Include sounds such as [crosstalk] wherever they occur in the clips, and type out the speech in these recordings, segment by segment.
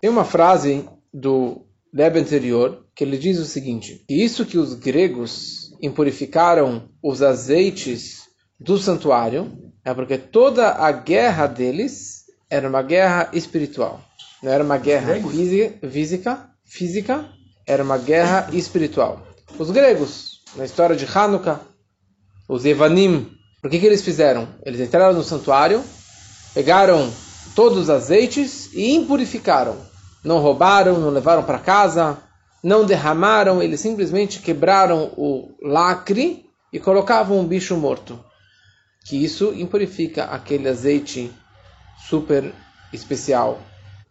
Tem uma frase do Rebbe anterior que ele diz o seguinte: que isso que os gregos impurificaram os azeites do santuário é porque toda a guerra deles era uma guerra espiritual. Não era uma guerra física, física, era uma guerra espiritual. Os gregos, na história de Hanukkah, os Evanim, o que, que eles fizeram? Eles entraram no santuário, pegaram todos os azeites e impurificaram. Não roubaram, não levaram para casa, não derramaram, eles simplesmente quebraram o lacre e colocavam um bicho morto. Que isso impurifica aquele azeite super especial.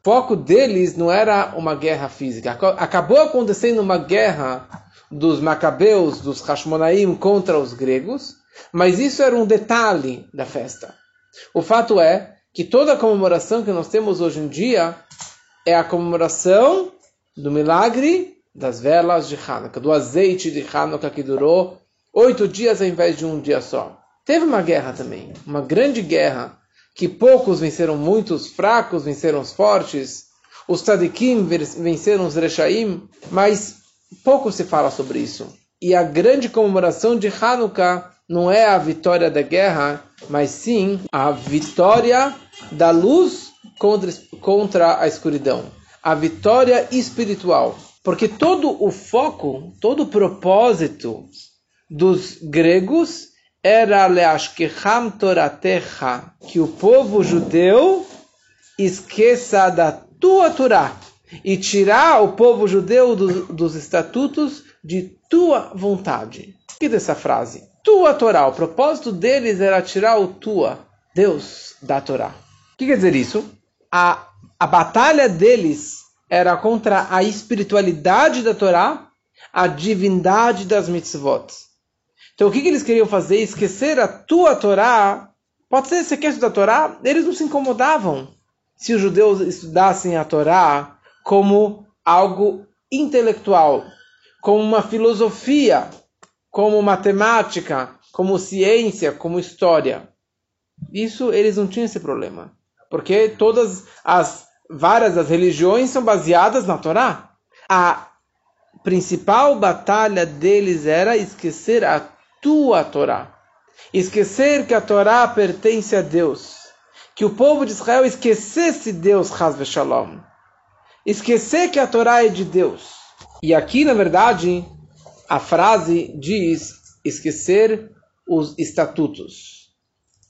O foco deles não era uma guerra física. Acabou acontecendo uma guerra dos macabeus, dos Hashmonaim contra os gregos, mas isso era um detalhe da festa. O fato é que toda a comemoração que nós temos hoje em dia é a comemoração do milagre das velas de Hanukkah, do azeite de Hanukkah que durou oito dias ao invés de um dia só. Teve uma guerra também, uma grande guerra, que poucos venceram muitos, fracos venceram os fortes, os tzadikim venceram os rechaim, mas pouco se fala sobre isso. E a grande comemoração de Hanukkah não é a vitória da guerra, mas sim a vitória da luz contra, a escuridão. A vitória espiritual. Porque todo o foco, todo o propósito dos gregos era leashkecham toratecha, que o povo judeu esqueça da tua Torá e tirar o povo judeu do, dos estatutos de tua vontade. Que dessa frase? tua Torá. O propósito deles era tirar o tua, Deus, da Torá. O que quer dizer isso? A, a batalha deles era contra a espiritualidade da Torá, a divindade das mitzvot. Então o que, que eles queriam fazer? Esquecer a tua Torá. Pode ser esquece da Torá, eles não se incomodavam se os judeus estudassem a Torá como algo intelectual, como uma filosofia, como matemática, como ciência, como história. Isso eles não tinham esse problema. Porque todas as várias das religiões são baseadas na Torá. A principal batalha deles era esquecer a tua Torá. Esquecer que a Torá pertence a Deus. Que o povo de Israel esquecesse Deus, Hazve Shalom. Esquecer que a Torá é de Deus. E aqui, na verdade, a frase diz esquecer os estatutos,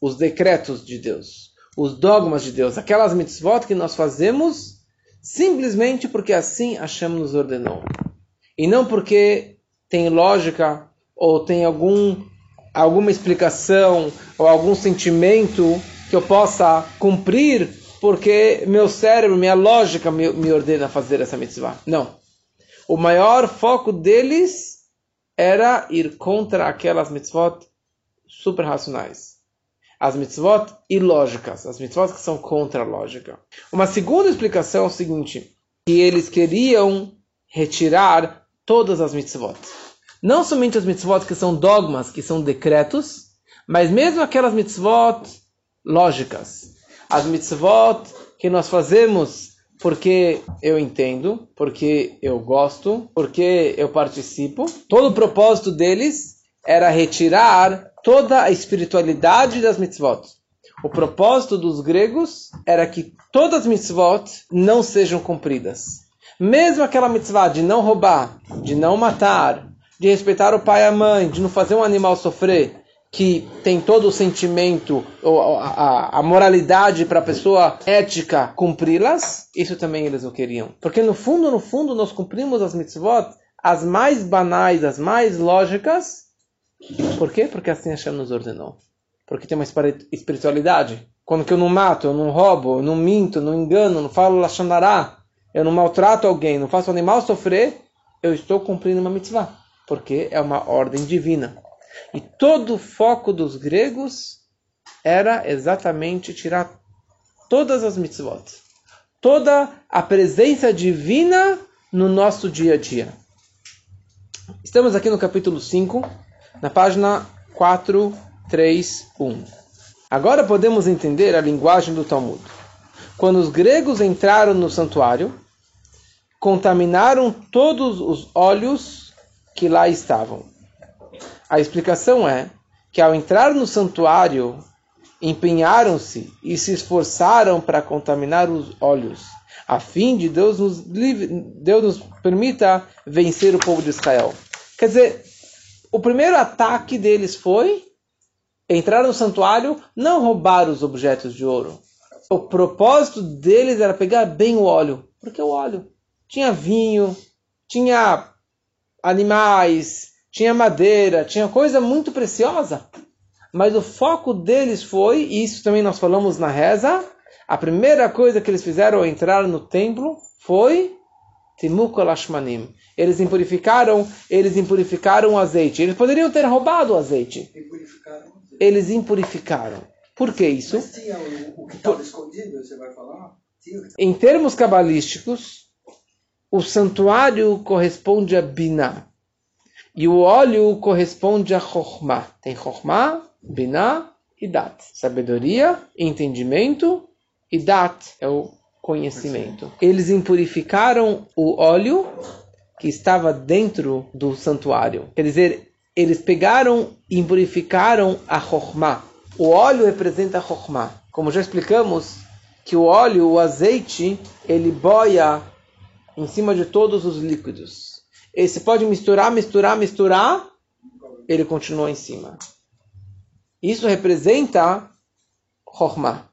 os decretos de Deus, os dogmas de Deus, aquelas mitzvot que nós fazemos simplesmente porque assim Hashem nos ordenou. E não porque tem lógica ou tem algum, alguma explicação ou algum sentimento que eu possa cumprir porque meu cérebro, minha lógica me, me ordena fazer essa mitzvah. Não. O maior foco deles era ir contra aquelas mitzvot super racionais. As mitzvot ilógicas, as mitzvot que são contra a lógica. Uma segunda explicação é o seguinte, que eles queriam retirar todas as mitzvot. Não somente as mitzvot que são dogmas, que são decretos, mas mesmo aquelas mitzvot lógicas. As mitzvot que nós fazemos porque eu entendo, porque eu gosto, porque eu participo. Todo o propósito deles era retirar toda a espiritualidade das mitzvot. O propósito dos gregos era que todas as mitzvot não sejam cumpridas. Mesmo aquela mitzvah de não roubar, de não matar, de respeitar o pai e a mãe, de não fazer um animal sofrer, que tem todo o sentimento, a, a, a moralidade para a pessoa ética cumpri-las, isso também eles não queriam. Porque no fundo, no fundo, nós cumprimos as mitzvot, as mais banais, as mais lógicas. Por quê? Porque assim Hashem nos ordenou. Porque tem uma espiritualidade. Quando que eu não mato, eu não roubo, eu não minto, não engano, não falo lachanará, eu não maltrato alguém, não faço o animal sofrer, eu estou cumprindo uma mitzvah. Porque é uma ordem divina. E todo o foco dos gregos era exatamente tirar todas as mitzvot, toda a presença divina no nosso dia a dia. Estamos aqui no capítulo 5, na página 431. Agora podemos entender a linguagem do Talmud. Quando os gregos entraram no santuário, contaminaram todos os óleos que lá estavam. A explicação é que ao entrar no santuário, empenharam-se e se esforçaram para contaminar os olhos, a fim de Deus nos, Deus nos permita vencer o povo de Israel. Quer dizer, o primeiro ataque deles foi entrar no santuário, não roubar os objetos de ouro. O propósito deles era pegar bem o óleo, porque o óleo tinha vinho, tinha animais, tinha madeira, tinha coisa muito preciosa. Mas o foco deles foi, e isso também nós falamos na reza, a primeira coisa que eles fizeram ao entrar no templo foi Timukolashmanim. Eles impurificaram, eles impurificaram o azeite. Eles poderiam ter roubado o azeite. Eles impurificaram. Por que isso? Mas tinha o, o que estava escondido, você vai falar? Em termos cabalísticos, o santuário corresponde a Binah. E o óleo corresponde a Chokhmah. Tem Chokhmah, Binah e Dat. Sabedoria, entendimento e Dat é o conhecimento. Eles impurificaram o óleo que estava dentro do santuário. Quer dizer, eles pegaram e impurificaram a Chokhmah. O óleo representa a Chokhmah. Como já explicamos, que o óleo, o azeite, ele boia em cima de todos os líquidos. Ele se pode misturar, misturar, misturar, ele continua em cima. Isso representa Chokhmah.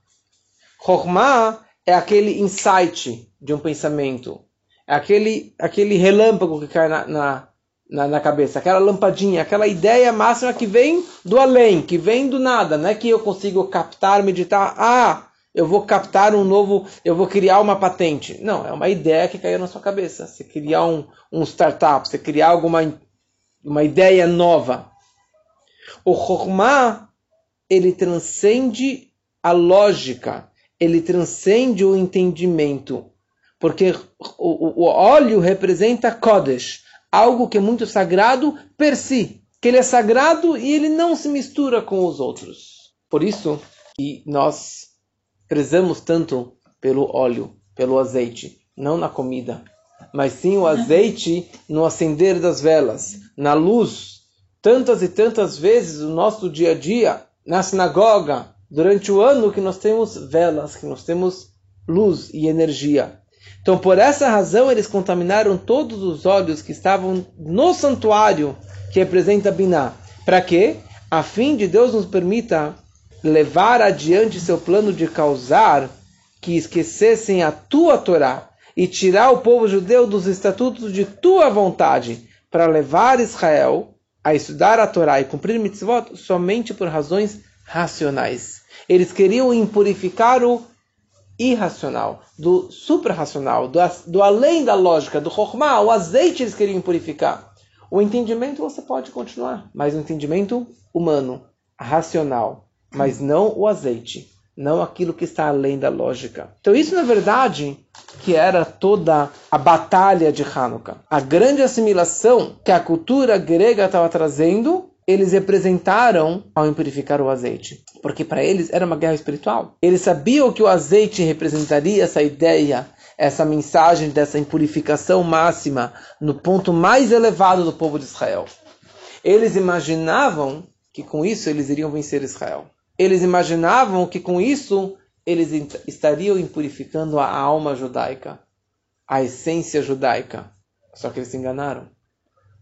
Chokhmah é aquele insight de um pensamento. Aquele, aquele relâmpago que cai na, na, na, na, cabeça, aquela lampadinha, aquela ideia máxima que vem do além, que vem do nada. Não é que eu consigo captar, meditar. Ah, eu vou captar um novo, eu vou criar uma patente. Não, é uma ideia que caiu na sua cabeça. Você criar um, um startup, você criar alguma uma ideia nova. O Chokhmah, ele transcende a lógica, ele transcende o entendimento. Porque o, o óleo representa Kodesh, algo que é muito sagrado per si. Que ele é sagrado e ele não se mistura com os outros. Por isso, e nós prezamos tanto pelo óleo, pelo azeite, não na comida, mas sim o azeite no acender das velas, na luz. Tantas e tantas vezes no nosso dia a dia, na sinagoga, durante o ano que nós temos velas, que nós temos luz e energia. Então, por essa razão, eles contaminaram todos os óleos que estavam no santuário que representa Biná. Para quê? A fim de Deus nos permita levar adiante seu plano de causar que esquecessem a tua Torá e tirar o povo judeu dos estatutos de tua vontade para levar Israel a estudar a Torá e cumprir mitzvot somente por razões racionais. Eles queriam impurificar o irracional, do suprarracional, do, do além da lógica, do chokmah, o azeite eles queriam impurificar. O entendimento você pode continuar, mas o entendimento humano, racional, mas não o azeite, não aquilo que está além da lógica. Então isso na verdade que era toda a batalha de Hanukkah. A grande assimilação que a cultura grega estava trazendo, eles representaram ao impurificar o azeite. Porque para eles era uma guerra espiritual. Eles sabiam que o azeite representaria essa ideia, essa mensagem dessa impurificação máxima no ponto mais elevado do povo de Israel. Eles imaginavam que com isso eles iriam vencer Israel eles imaginavam que com isso eles estariam impurificando a alma judaica, a essência judaica. Só que eles se enganaram.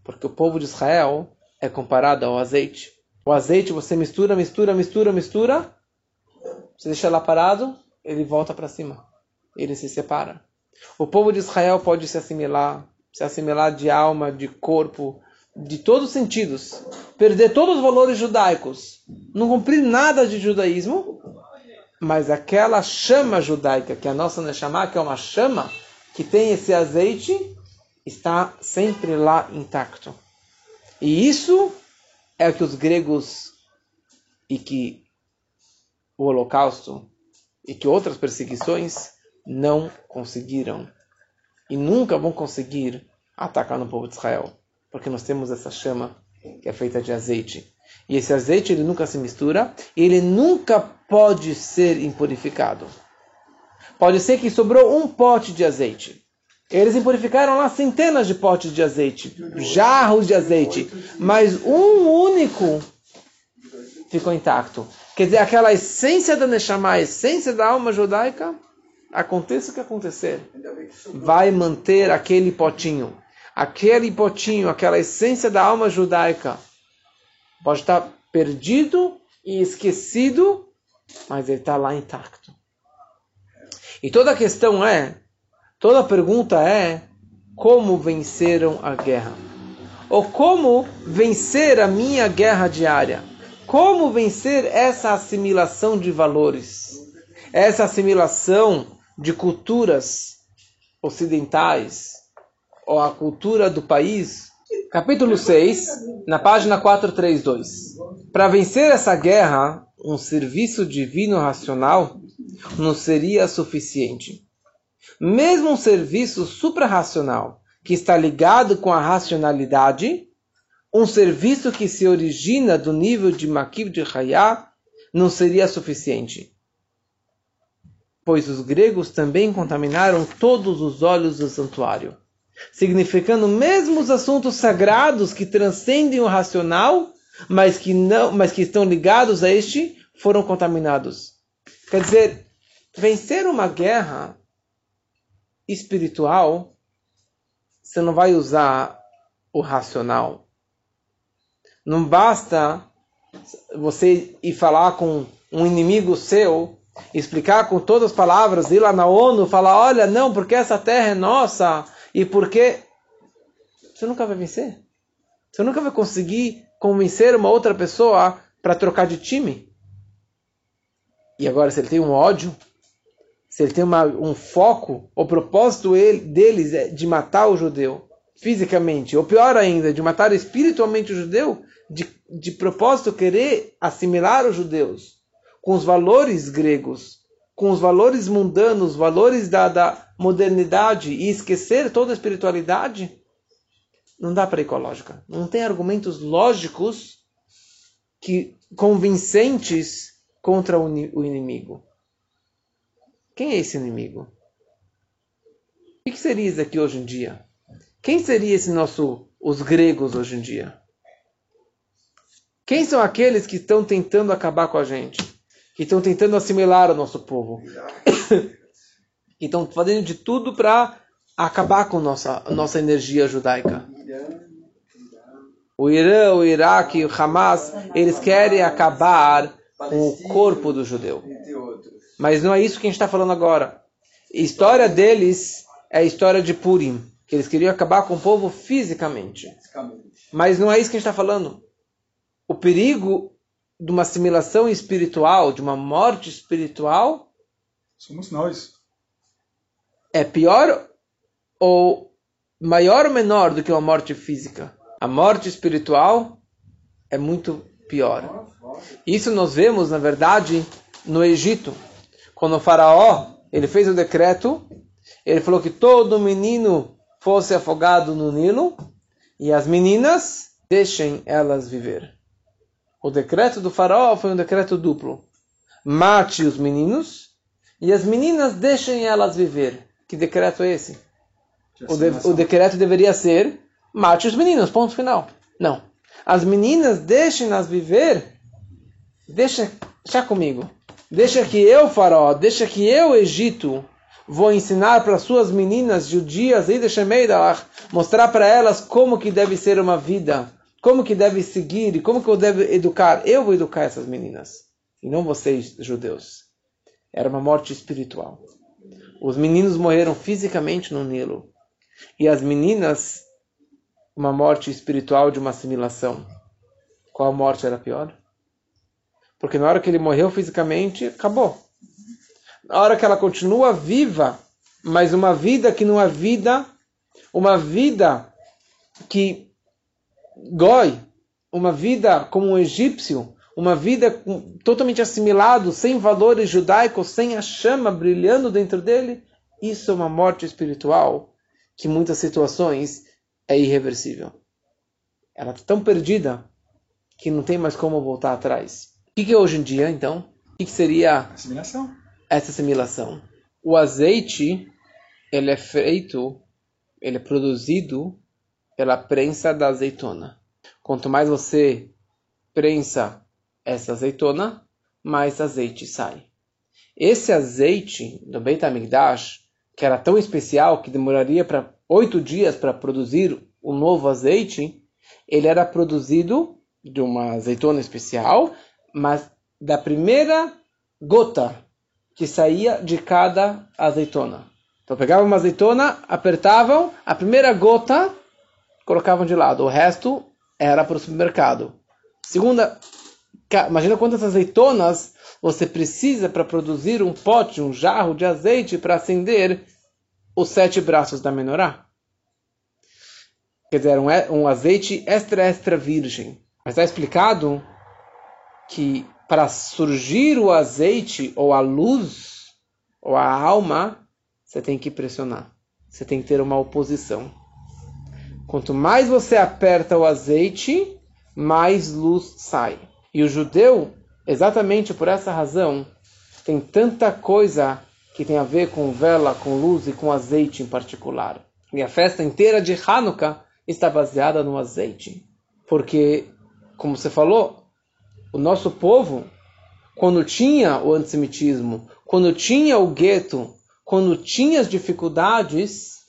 Porque o povo de Israel é comparado ao azeite. O azeite você mistura, mistura, mistura, mistura. Você deixa lá parado, ele volta para cima. Ele se separa. O povo de Israel pode se assimilar, se assimilar de alma, de corpo, de todos os sentidos, perder todos os valores judaicos, não cumprir nada de judaísmo, mas aquela chama judaica, que é a nossa Neshama, que é uma chama que tem esse azeite, está sempre lá intacto. E isso é o que os gregos e que o Holocausto e que outras perseguições não conseguiram e nunca vão conseguir atacar no povo de Israel porque nós temos essa chama que é feita de azeite. E esse azeite ele nunca se mistura, e ele nunca pode ser impurificado. Pode ser que sobrou um pote de azeite. Eles impurificaram lá centenas de potes de azeite, jarros de azeite, mas um único ficou intacto. Quer dizer, aquela essência da Neshama, a essência da alma judaica, aconteça o que acontecer, vai manter aquele potinho. Aquele potinho, aquela essência da alma judaica, pode estar perdido e esquecido, mas ele está lá intacto. E toda a questão é, toda a pergunta é, como venceram a guerra? Ou como vencer a minha guerra diária? Como vencer essa assimilação de valores? Essa assimilação de culturas ocidentais ou a cultura do país? Capítulo 6, na página 432. Para vencer essa guerra, um serviço divino racional não seria suficiente. Mesmo um serviço suprarracional que está ligado com a racionalidade, um serviço que se origina do nível de Makib de Hayá, não seria suficiente. Pois os gregos também contaminaram todos os olhos do santuário, significando mesmo os assuntos sagrados que transcendem o racional, mas que não, mas que estão ligados a este, foram contaminados. Quer dizer, vencer uma guerra espiritual, você não vai usar o racional. Não basta você ir falar com um inimigo seu, explicar com todas as palavras, ir lá na ONU, falar, olha, não, porque essa terra é nossa e porque você nunca vai vencer. Você nunca vai conseguir convencer uma outra pessoa para trocar de time. E agora, se ele tem um ódio, se ele tem uma, um foco, o propósito ele, deles é de matar o judeu fisicamente, ou pior ainda, de matar espiritualmente o judeu, de, de propósito querer assimilar os judeus com os valores gregos, com os valores mundanos, os valores da, da modernidade e esquecer toda a espiritualidade, não dá para ir com a lógica. Não tem argumentos lógicos que convincentes contra o inimigo. Quem é esse inimigo? O que seria isso aqui hoje em dia? Quem seria esse nosso, os gregos hoje em dia? Quem são aqueles que estão tentando acabar com a gente? Que estão tentando assimilar o nosso povo? [coughs] que estão fazendo de tudo para acabar com nossa nossa energia judaica. O Irã, o Iraque, o Hamas, eles querem acabar com o corpo do judeu. Mas não é isso que a gente está falando agora. A história deles é a história de Purim, que eles queriam acabar com o povo fisicamente. Mas não é isso que a gente está falando. O perigo de uma assimilação espiritual, de uma morte espiritual, somos nós. É pior ou maior ou menor do que uma morte física? A morte espiritual é muito pior. Isso nós vemos, na verdade, no Egito. Quando o faraó ele fez o decreto, ele falou que todo menino fosse afogado no Nilo e as meninas deixem elas viver. O decreto do faraó foi um decreto duplo. Mate os meninos e as meninas deixem elas viver. Que decreto é esse? O, de, o decreto deveria ser mate os meninos, ponto final. Não. As meninas deixem-nas viver. Deixa, deixa comigo. Deixa que eu, faraó, deixa que eu, Egito, vou ensinar para suas meninas judias mostrar para elas como que deve ser uma vida, como que deve seguir e como que eu devo educar. Eu vou educar essas meninas e não vocês, judeus. Era uma morte espiritual. Os meninos morreram fisicamente no Nilo e as meninas uma morte espiritual de uma assimilação. Qual morte era pior? Porque na hora que ele morreu fisicamente, acabou. Na hora que ela continua viva, mas uma vida que não é vida, uma vida que goi, uma vida como um egípcio, uma vida totalmente assimilado, sem valores judaicos, sem a chama brilhando dentro dele, isso é uma morte espiritual que em muitas situações é irreversível. Ela está tão perdida que não tem mais como voltar atrás. O que, que é hoje em dia, então? O que, que seria assimilação. essa assimilação? O azeite ele é feito ele é produzido pela prensa da azeitona. Quanto mais você prensa essa azeitona, mais azeite sai. Esse azeite do Beit HaMikdash, que era tão especial que demoraria para oito dias para produzir o um novo azeite, ele era produzido de uma azeitona especial, mas da primeira gota que saía de cada azeitona. Então pegavam uma azeitona, apertavam, a primeira gota colocavam de lado, o resto era para o supermercado. Segunda, imagina quantas azeitonas você precisa para produzir um pote, um jarro de azeite para acender os sete braços da menorá. Quer dizer, um, um azeite extra, extra virgem. Mas está explicado que para surgir o azeite ou a luz ou a alma, você tem que pressionar. Você tem que ter uma oposição. Quanto mais você aperta o azeite, mais luz sai. E o judeu, exatamente por essa razão, tem tanta coisa que tem a ver com vela, com luz e com azeite em particular. E a festa inteira de Hanukkah está baseada no azeite. Porque, como você falou, o nosso povo, quando tinha o antissemitismo, quando tinha o gueto, quando tinha as dificuldades,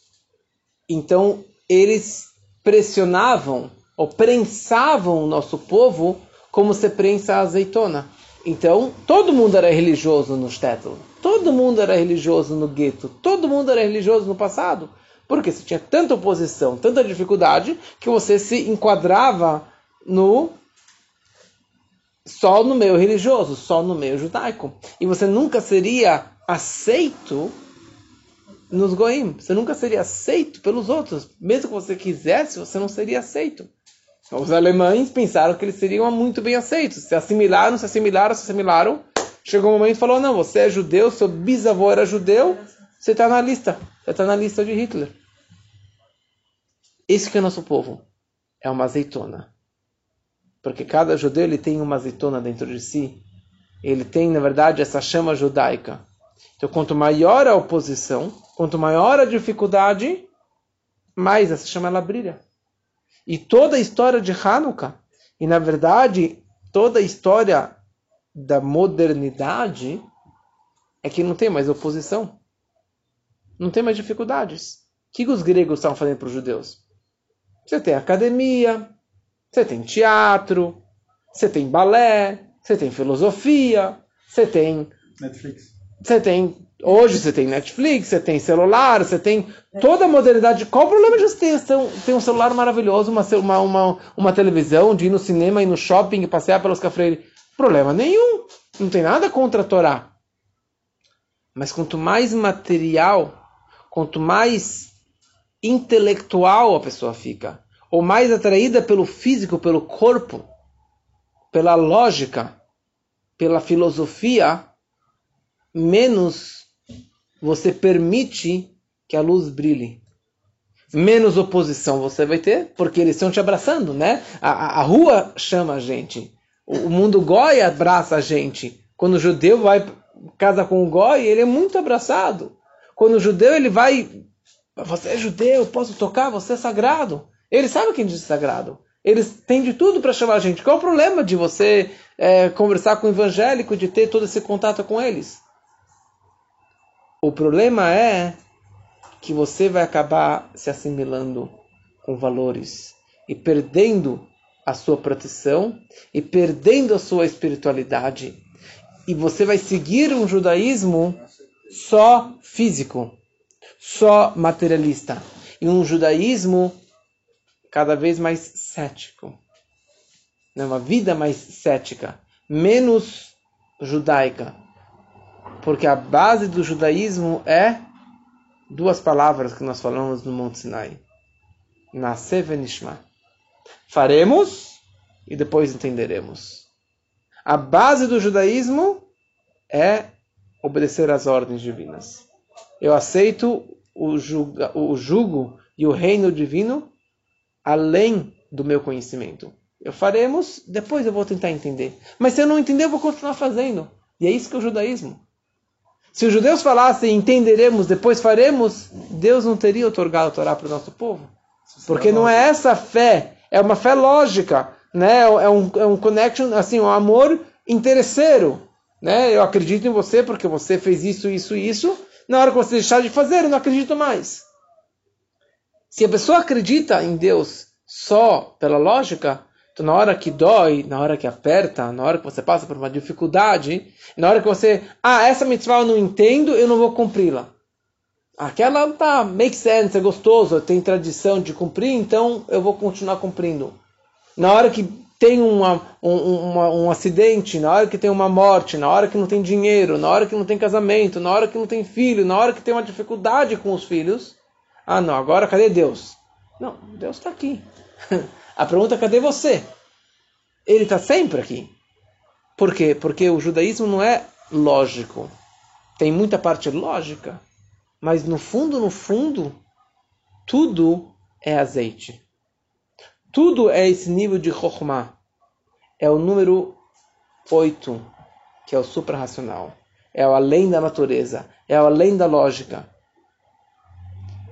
então eles pressionavam ou prensavam o nosso povo como se prensa a azeitona. Então, todo mundo era religioso no shtetl, todo mundo era religioso no gueto, todo mundo era religioso no passado, porque você tinha tanta oposição, tanta dificuldade, que você se enquadrava no só no meio religioso, só no meio judaico. E você nunca seria aceito nos goim. Você nunca seria aceito pelos outros. Mesmo que você quisesse, você não seria aceito. Os alemães pensaram que eles seriam muito bem aceitos. Se assimilaram, se assimilaram, se assimilaram. Chegou um momento e falou: não, você é judeu, seu bisavô era judeu, você está na lista. Você está na lista de Hitler. Esse que é o nosso povo. É uma azeitona. Porque cada judeu ele tem uma azeitona dentro de si. Ele tem, na verdade, essa chama judaica. Então, quanto maior a oposição, quanto maior a dificuldade, mais essa chama ela brilha. E toda a história de Hanukkah, e na verdade, toda a história da modernidade, é que não tem mais oposição. Não tem mais dificuldades. O que os gregos estavam fazendo para os judeus? Você tem academia, você tem teatro, você tem balé, você tem filosofia, você tem. Netflix. Você tem. Hoje você tem Netflix, você tem celular, você tem toda a modernidade. Qual o problema de você ter, um celular maravilhoso, uma, uma, uma, uma televisão, de ir no cinema, ir no shopping e passear pelos cafreiros? Problema nenhum. Não tem nada contra a Torá. Mas quanto mais material, quanto mais intelectual a pessoa fica, ou mais atraída pelo físico, pelo corpo, pela lógica, pela filosofia, menos você permite que a luz brilhe. Menos oposição você vai ter, porque eles estão te abraçando, né? A, a, a rua chama a gente. O, o mundo goi abraça a gente. Quando o judeu vai casa com o goi, ele é muito abraçado. Quando o judeu ele vai, você é judeu, posso tocar, você é sagrado. Eles sabem quem diz sagrado. Eles têm de tudo para chamar a gente. Qual é o problema de você é, conversar com o evangélico, de ter todo esse contato com eles? O problema é que você vai acabar se assimilando com valores e perdendo a sua proteção e perdendo a sua espiritualidade. E você vai seguir um judaísmo só físico, só materialista. E um judaísmo cada vez mais cético. Né? Uma vida mais cética, menos judaica, porque a base do judaísmo é duas palavras que nós falamos no Monte Sinai. Nascer venishma. Faremos e depois entenderemos. A base do judaísmo é obedecer às ordens divinas. Eu aceito o, julga, o jugo e o reino divino além do meu conhecimento. Eu faremos, depois eu vou tentar entender. Mas se eu não entender, eu vou continuar fazendo. E é isso que é o judaísmo. Se os judeus falassem entenderemos, depois faremos, Deus não teria otorgado a Torá para o nosso povo. Porque não é essa fé, é uma fé lógica, né? é, um, é um connection, assim, um amor interesseiro. Né? Eu acredito em você porque você fez isso, isso isso. Na hora que você deixar de fazer, eu não acredito mais. Se a pessoa acredita em Deus só pela lógica, então, na hora que dói, na hora que aperta, na hora que você passa por uma dificuldade, na hora que você, ah, essa mitzvah eu não entendo, eu não vou cumpri-la. Aquela tá, make sense, é gostoso, tem tradição de cumprir, então eu vou continuar cumprindo. Na hora que tem uma, um, uma, um acidente, na hora que tem uma morte, na hora que não tem dinheiro, na hora que não tem casamento, na hora que não tem filho, na hora que tem uma dificuldade com os filhos, ah não, agora cadê Deus? Não, Deus está aqui. [laughs] A pergunta é cadê você? Ele está sempre aqui. Por quê? Porque o judaísmo não é lógico. Tem muita parte lógica, mas no fundo, no fundo, tudo é azeite. Tudo é esse nível de Chokhmah. É o número 8, que é o suprarracional. É o além da natureza. É o além da lógica.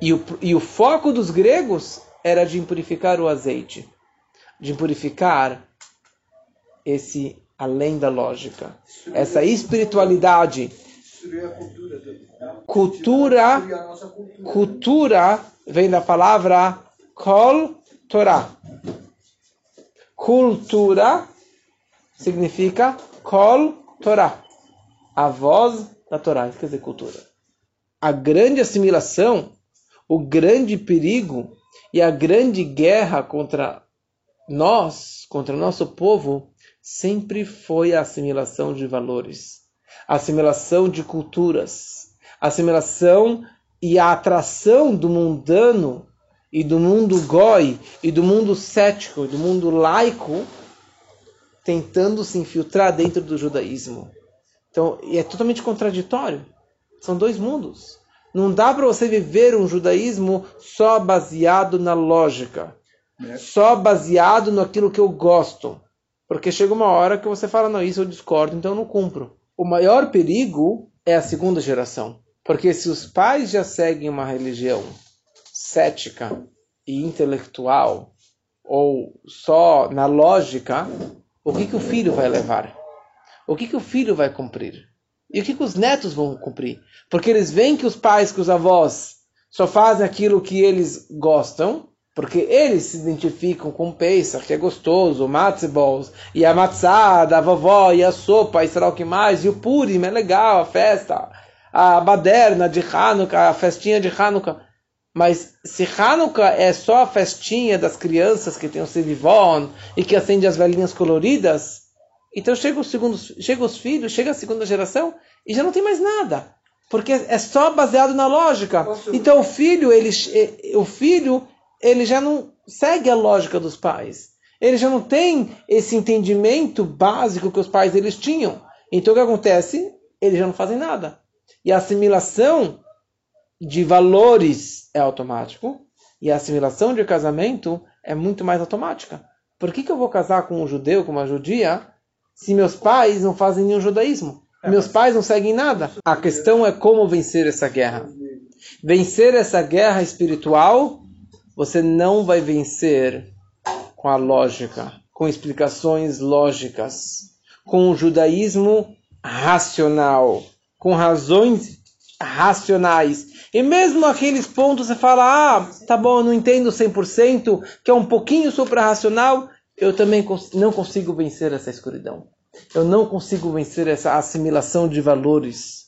E o, e o foco dos gregos era de impurificar o azeite, de impurificar esse além da lógica, essa espiritualidade. Cultura, cultura vem da palavra kol Torah. Cultura significa kol Torah, a voz da Torá, quer dizer cultura. A grande assimilação, o grande perigo e a grande guerra contra nós, contra o nosso povo, sempre foi a assimilação de valores, a assimilação de culturas, a assimilação e a atração do mundano e do mundo goi e do mundo cético, do mundo laico, tentando se infiltrar dentro do judaísmo. Então, é totalmente contraditório. São dois mundos. Não dá para você viver um judaísmo só baseado na lógica, é. só baseado naquilo que eu gosto. Porque chega uma hora que você fala, não, isso eu discordo, então eu não cumpro. O maior perigo é a segunda geração. Porque se os pais já seguem uma religião cética e intelectual, ou só na lógica, o que, que o filho vai levar? O que, que o filho vai cumprir? E o que, que os netos vão cumprir? Porque eles veem que os pais, que os avós só fazem aquilo que eles gostam, porque eles se identificam com o Pesach, que é gostoso, o Matzebos, e a matzah da vovó, e a sopa, e sei lá o que mais, e o Purim, é legal, a festa, a baderna de Hanukkah, a festinha de Hanukkah. Mas se Hanukkah é só a festinha das crianças que tem o Sivivon e que acende as velhinhas coloridas, então chega os segundos, chega os filhos, chega a segunda geração e já não tem mais nada, porque é só baseado na lógica. Então o filho, ele, eh, o filho, ele já não segue a lógica dos pais. Ele já não tem esse entendimento básico que os pais eles tinham. Então o que acontece? Eles já não fazem nada. E a assimilação de valores é automático e a assimilação de casamento é muito mais automática. Por que, que eu vou casar com um judeu, com uma judia, se meus pais não fazem nenhum judaísmo? É, meus pais não seguem nada? A questão é como vencer essa guerra. Vencer essa guerra espiritual, você não vai vencer com a lógica, com explicações lógicas, com o judaísmo racional, com razões racionais. E mesmo aqueles pontos você fala, ah, tá bom, eu não entendo 100%, que é um pouquinho supra-racional, eu também não consigo vencer essa escuridão. Eu não consigo vencer essa assimilação de valores.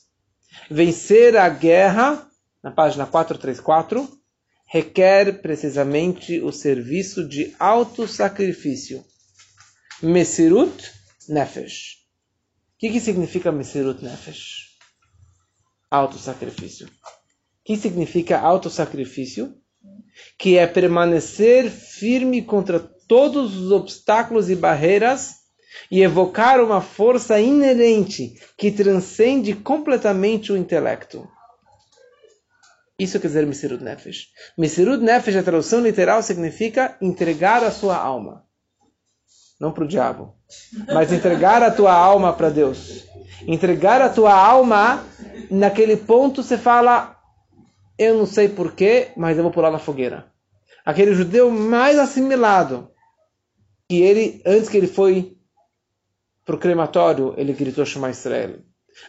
Vencer a guerra, na página 434, requer precisamente o serviço de autossacrifício. Mesirut Nefesh. O que, que significa Mesirut Nefesh? Autossacrifício. O que significa autossacrifício? Que é permanecer firme contra todos os obstáculos e barreiras e evocar uma força inerente que transcende completamente o intelecto. Isso quer dizer Mesirut Nefesh. Mesirut Nefesh, a tradução literal, significa entregar a sua alma. Não para o diabo, mas entregar a tua alma para Deus. Entregar a tua alma, naquele ponto você fala, eu não sei porquê, mas eu vou pular na fogueira. Aquele judeu mais assimilado, que ele, antes que ele foi para o crematório, ele gritou Shema Israel.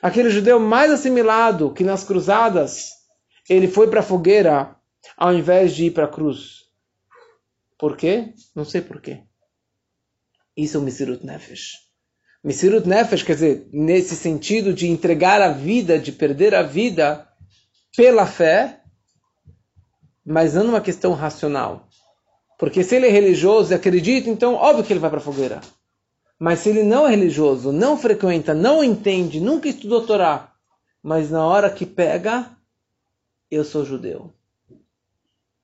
Aquele judeu mais assimilado, que nas cruzadas, ele foi para a fogueira, ao invés de ir para a cruz. Por quê? Não sei por quê. Isso é o Misirut Nefesh. Misirut Nefesh quer dizer, nesse sentido de entregar a vida, de perder a vida pela fé, mas não numa questão racional. Porque se ele é religioso e acredita, então óbvio que ele vai para a fogueira. Mas se ele não é religioso, não frequenta, não entende, nunca estudou Torá, mas na hora que pega, eu sou judeu.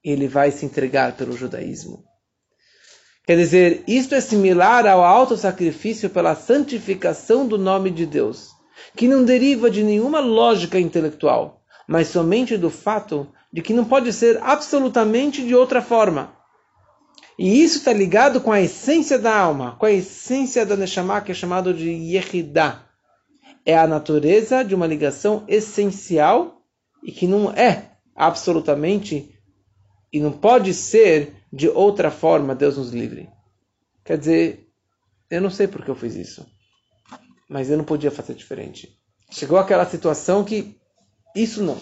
Ele vai se entregar pelo judaísmo. Quer dizer, isto é similar ao alto sacrifício pela santificação do nome de Deus, que não deriva de nenhuma lógica intelectual, mas somente do fato de que não pode ser absolutamente de outra forma. E isso está ligado com a essência da alma, com a essência da Neshama, que é chamado de Yehidah. É a natureza de uma ligação essencial e que não é absolutamente e não pode ser de outra forma, Deus nos livre. Quer dizer, eu não sei porque eu fiz isso, mas eu não podia fazer diferente. Chegou aquela situação que isso não.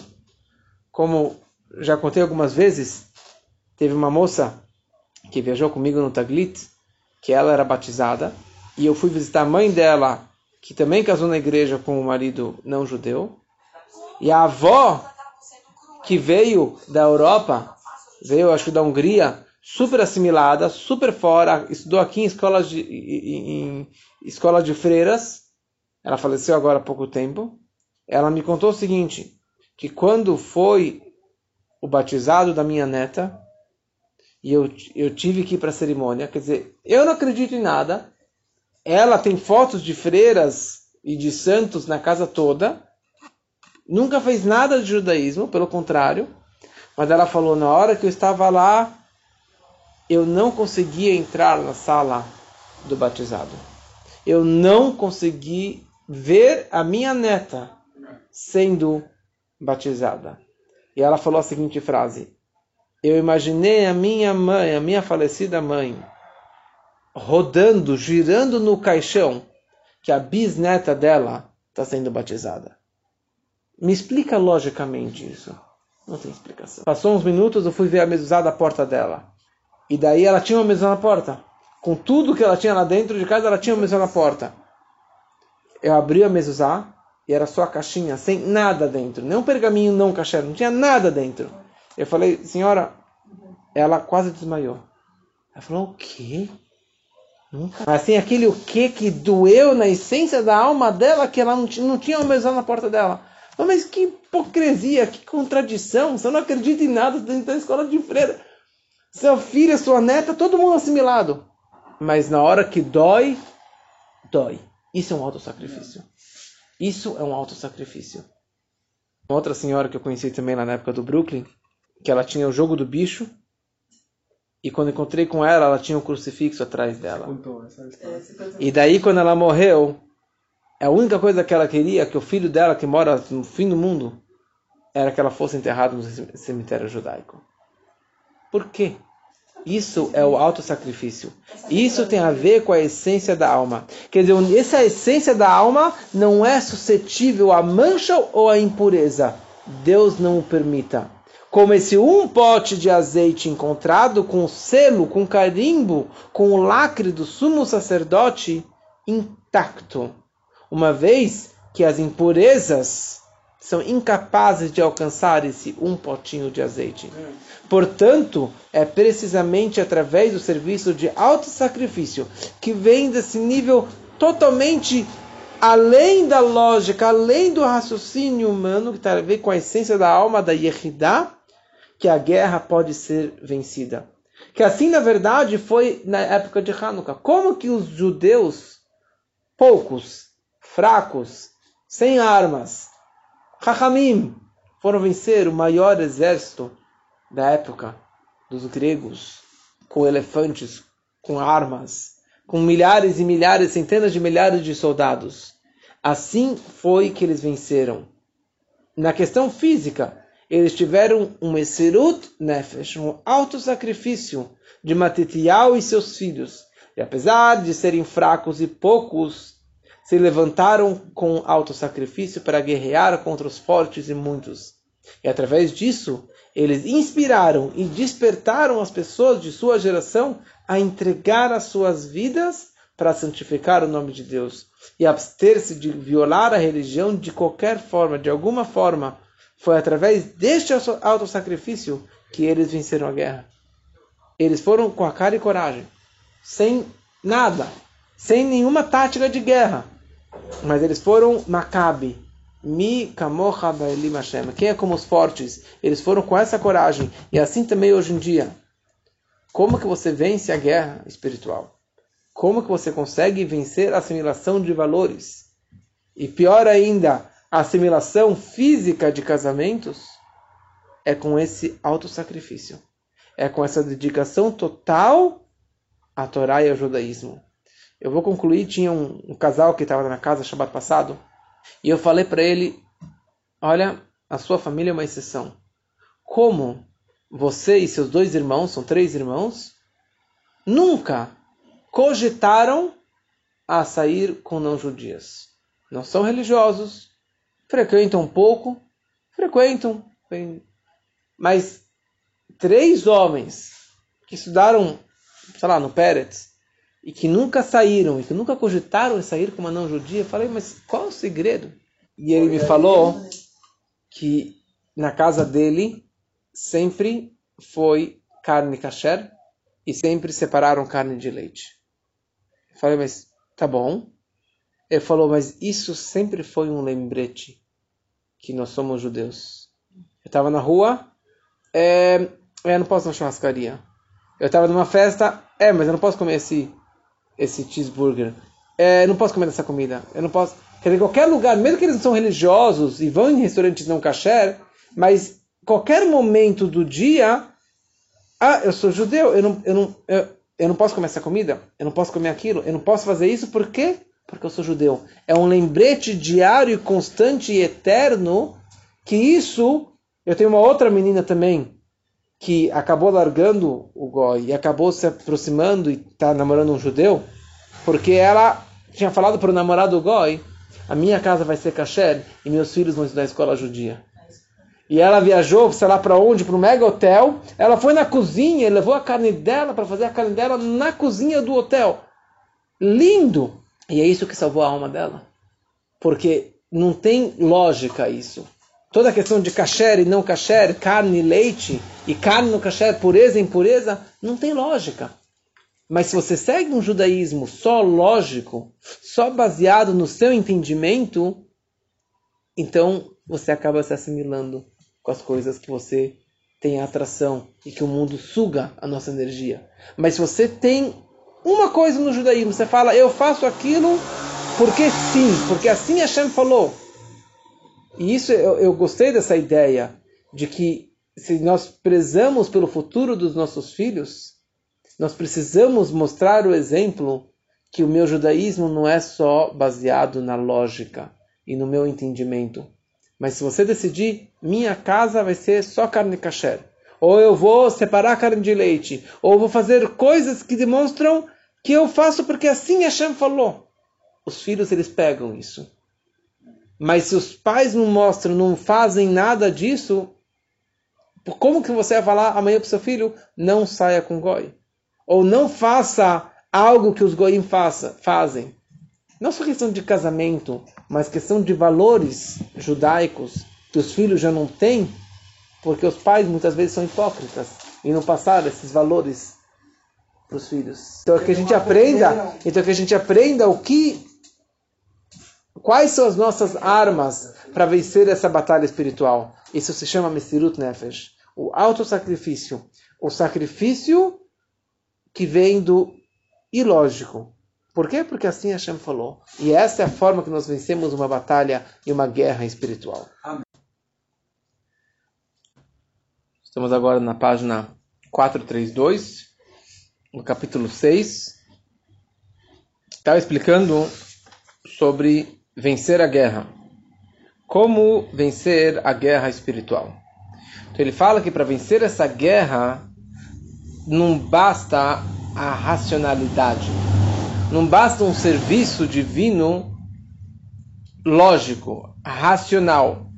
Como já contei algumas vezes, teve uma moça que viajou comigo no Taglit, que ela era batizada, e eu fui visitar a mãe dela, que também casou na igreja com um marido não judeu, e a avó que veio da Europa, veio acho que da Hungria, super assimilada, super fora, estudou aqui em escola de, em, em escola de freiras. Ela faleceu agora há pouco tempo. Ela me contou o seguinte, que quando foi o batizado da minha neta, e eu, eu tive que ir para a cerimônia, quer dizer, eu não acredito em nada. Ela tem fotos de freiras e de santos na casa toda. Nunca fez nada de judaísmo, pelo contrário. Mas ela falou, na hora que eu estava lá, eu não conseguia entrar na sala do batizado. Eu não consegui ver a minha neta sendo batizada. E ela falou a seguinte frase: Eu imaginei a minha mãe, a minha falecida mãe, rodando, girando no caixão, que a bisneta dela está sendo batizada. Me explica logicamente isso. Não tem explicação. Passou uns minutos, eu fui ver a mesuzá da porta dela. E daí ela tinha uma mesuzá na porta. Com tudo que ela tinha lá dentro de casa, ela tinha uma mesuzá na porta. Eu abri a mesuzá e era só a caixinha, sem nada dentro. Nem um pergaminho não caché, não tinha nada dentro. Eu falei, senhora, ela quase desmaiou. Ela falou, o quê? Nunca. Assim, aquele o quê que doeu na essência da alma dela, que ela não, não tinha uma na porta dela. Mas que hipocrisia, que contradição. Você não acredita em nada dentro da escola de freira. Seu filho, sua neta, todo mundo assimilado. Mas na hora que dói, dói. Isso é um auto-sacrifício. Isso é um auto-sacrifício. Outra senhora que eu conheci também lá na época do Brooklyn, que ela tinha o jogo do bicho, e quando encontrei com ela, ela tinha um crucifixo atrás dela. E daí, quando ela morreu, a única coisa que ela queria, que o filho dela, que mora no fim do mundo, era que ela fosse enterrada no cemitério judaico. Por quê? Isso é o auto-sacrifício. Isso tem a ver com a essência da alma. Quer dizer, essa essência da alma não é suscetível à mancha ou à impureza. Deus não o permita. Como esse um pote de azeite encontrado com selo, com carimbo, com o lacre do sumo sacerdote intacto uma vez que as impurezas são incapazes de alcançar esse um potinho de azeite. Portanto, é precisamente através do serviço de alto sacrifício que vem desse nível totalmente além da lógica, além do raciocínio humano, que tem a ver com a essência da alma da Yehidah, que a guerra pode ser vencida. Que assim, na verdade, foi na época de Hanukkah. Como que os judeus, poucos, fracos, sem armas. Chachamim foram vencer o maior exército da época dos gregos, com elefantes, com armas, com milhares e milhares, centenas de milhares de soldados. Assim foi que eles venceram. Na questão física, eles tiveram um Eserut Nefesh, um alto sacrifício de Matitial e seus filhos. E apesar de serem fracos e poucos, se levantaram com alto sacrifício para guerrear contra os fortes e muitos. E através disso, eles inspiraram e despertaram as pessoas de sua geração a entregar as suas vidas para santificar o nome de Deus e abster-se de violar a religião de qualquer forma, de alguma forma. Foi através deste auto sacrifício que eles venceram a guerra. Eles foram com a cara e coragem, sem nada, sem nenhuma tática de guerra. Mas eles foram Macabe, Mi Kamocha Hashem. Quem é como os fortes? Eles foram com essa coragem. E assim também hoje em dia. Como que você vence a guerra espiritual? Como que você consegue vencer a assimilação de valores? E pior ainda, a assimilação física de casamentos é com esse auto sacrifício é com essa dedicação total à Torá e ao judaísmo. Eu vou concluir, tinha um, um casal que estava na casa Shabbat passado, e eu falei para ele, olha, a sua família é uma exceção. Como você e seus dois irmãos, são três irmãos, nunca cogitaram a sair com não judias. Não são religiosos, frequentam um pouco, frequentam, mas três homens que estudaram, sei lá, no Pérez, e que nunca saíram, e que nunca cogitaram em sair com uma não judia, falei, mas qual o segredo? E ele me falou que na casa dele sempre foi carne kasher e sempre separaram carne de leite. Eu falei, mas tá bom. Ele falou, mas isso sempre foi um lembrete que nós somos judeus. Eu estava na rua, é, é, não posso na churrascaria. Eu estava numa festa, é, mas eu não posso comer esse, esse cheeseburger. É, não posso comer essa comida. Eu não posso. Quer dizer, qualquer lugar, mesmo que eles não são religiosos e vão em restaurantes não kasher, mas qualquer momento do dia, ah, eu sou judeu, eu não, eu não, eu, eu não posso comer essa comida, eu não posso comer aquilo, eu não posso fazer isso, por quê? Porque eu sou judeu. É um lembrete diário, constante e eterno que isso. Eu tenho uma outra menina também, que acabou largando o goi e acabou se aproximando e está namorando um judeu, porque ela tinha falado para o namorado do goi, a minha casa vai ser kasher e meus filhos vão estudar escola judia. E ela viajou, sei lá para onde, para um mega hotel. Ela foi na cozinha levou a carne dela para fazer a carne dela na cozinha do hotel. Lindo! E é isso que salvou a alma dela. Porque não tem lógica isso toda a questão de kasher e não kasher, carne e leite, e carne no kasher, pureza e impureza, não tem lógica. Mas se você segue um judaísmo só lógico, só baseado no seu entendimento, então você acaba se assimilando com as coisas que você tem atração e que o mundo suga a nossa energia. Mas se você tem uma coisa no judaísmo, você fala, eu faço aquilo porque sim, porque assim Hashem falou. E isso eu, eu gostei dessa ideia de que se nós prezamos pelo futuro dos nossos filhos, nós precisamos mostrar o exemplo que o meu judaísmo não é só baseado na lógica e no meu entendimento. Mas se você decidir, minha casa vai ser só carne kasher, ou eu vou separar carne de leite, ou vou fazer coisas que demonstram que eu faço porque assim Hashem falou. Os filhos eles pegam isso. Mas se os pais não mostram, não fazem nada disso, como que você vai falar amanhã para seu filho, não saia com goi? Ou não faça algo que os goim faça, fazem. Não só questão de casamento, mas questão de valores judaicos que os filhos já não têm, porque os pais muitas vezes são hipócritas e não passaram esses valores para os filhos. Então que a gente aprenda, então que a gente aprenda o que Quais são as nossas armas para vencer essa batalha espiritual? Isso se chama Mesirut Nefesh. O autossacrifício. O sacrifício que vem do ilógico. Por quê? Porque assim Hashem falou. E essa é a forma que nós vencemos uma batalha e uma guerra espiritual. Amém. Estamos agora na página 432, no capítulo 6. Estava explicando sobre vencer a guerra. Como vencer a guerra espiritual. Então ele fala que para vencer essa guerra não basta a racionalidade, não basta um serviço divino lógico, racional.